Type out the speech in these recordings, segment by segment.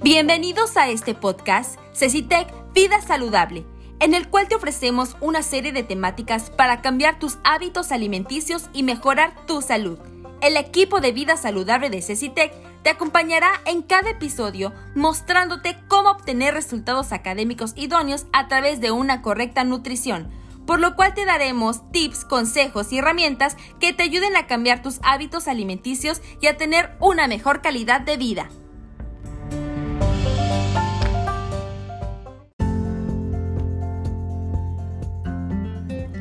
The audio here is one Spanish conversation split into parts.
Bienvenidos a este podcast, Cecitec Vida Saludable, en el cual te ofrecemos una serie de temáticas para cambiar tus hábitos alimenticios y mejorar tu salud. El equipo de Vida Saludable de Cecitec te acompañará en cada episodio mostrándote cómo obtener resultados académicos idóneos a través de una correcta nutrición, por lo cual te daremos tips, consejos y herramientas que te ayuden a cambiar tus hábitos alimenticios y a tener una mejor calidad de vida.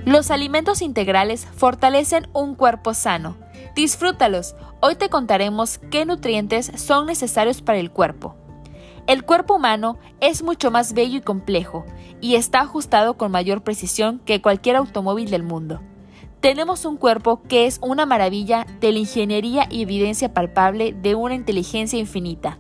Los alimentos integrales fortalecen un cuerpo sano. Disfrútalos. Hoy te contaremos qué nutrientes son necesarios para el cuerpo. El cuerpo humano es mucho más bello y complejo y está ajustado con mayor precisión que cualquier automóvil del mundo. Tenemos un cuerpo que es una maravilla de la ingeniería y evidencia palpable de una inteligencia infinita.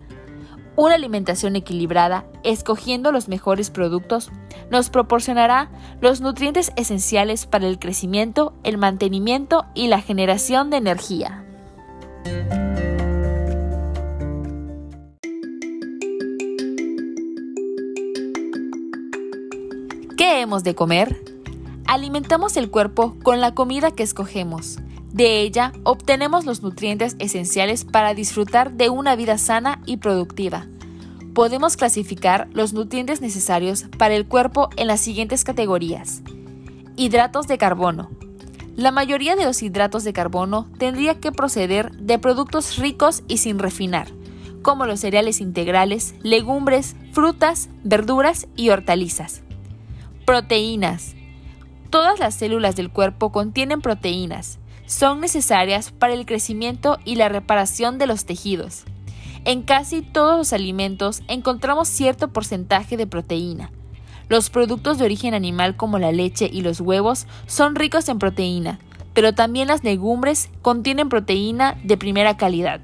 Una alimentación equilibrada, escogiendo los mejores productos, nos proporcionará los nutrientes esenciales para el crecimiento, el mantenimiento y la generación de energía. ¿Qué hemos de comer? Alimentamos el cuerpo con la comida que escogemos. De ella obtenemos los nutrientes esenciales para disfrutar de una vida sana y productiva. Podemos clasificar los nutrientes necesarios para el cuerpo en las siguientes categorías. Hidratos de carbono. La mayoría de los hidratos de carbono tendría que proceder de productos ricos y sin refinar, como los cereales integrales, legumbres, frutas, verduras y hortalizas. Proteínas. Todas las células del cuerpo contienen proteínas son necesarias para el crecimiento y la reparación de los tejidos. En casi todos los alimentos encontramos cierto porcentaje de proteína. Los productos de origen animal como la leche y los huevos son ricos en proteína, pero también las legumbres contienen proteína de primera calidad.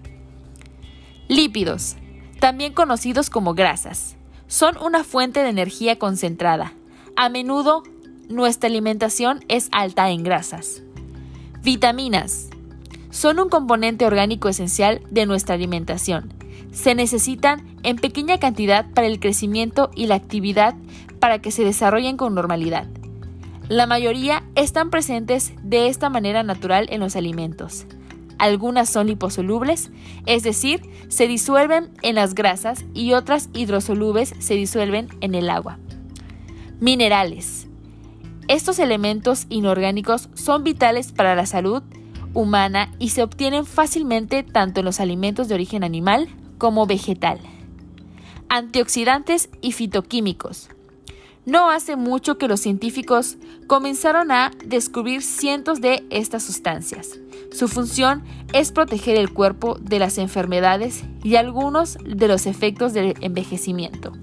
Lípidos, también conocidos como grasas, son una fuente de energía concentrada. A menudo nuestra alimentación es alta en grasas. Vitaminas. Son un componente orgánico esencial de nuestra alimentación. Se necesitan en pequeña cantidad para el crecimiento y la actividad para que se desarrollen con normalidad. La mayoría están presentes de esta manera natural en los alimentos. Algunas son liposolubles, es decir, se disuelven en las grasas y otras hidrosolubles se disuelven en el agua. Minerales. Estos elementos inorgánicos son vitales para la salud humana y se obtienen fácilmente tanto en los alimentos de origen animal como vegetal. Antioxidantes y fitoquímicos. No hace mucho que los científicos comenzaron a descubrir cientos de estas sustancias. Su función es proteger el cuerpo de las enfermedades y algunos de los efectos del envejecimiento.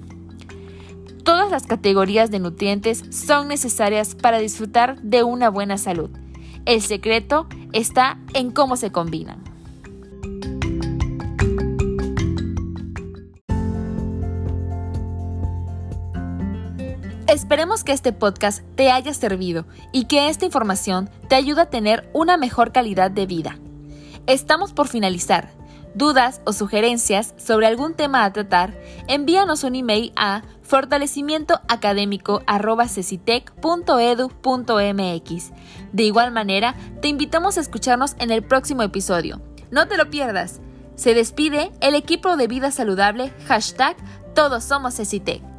Todas las categorías de nutrientes son necesarias para disfrutar de una buena salud. El secreto está en cómo se combinan. Esperemos que este podcast te haya servido y que esta información te ayude a tener una mejor calidad de vida. Estamos por finalizar dudas o sugerencias sobre algún tema a tratar, envíanos un email a fortalecimientoacadémico.cecitec.edu.mx. De igual manera, te invitamos a escucharnos en el próximo episodio. No te lo pierdas. Se despide el equipo de vida saludable, hashtag Todos Somos Cecitec.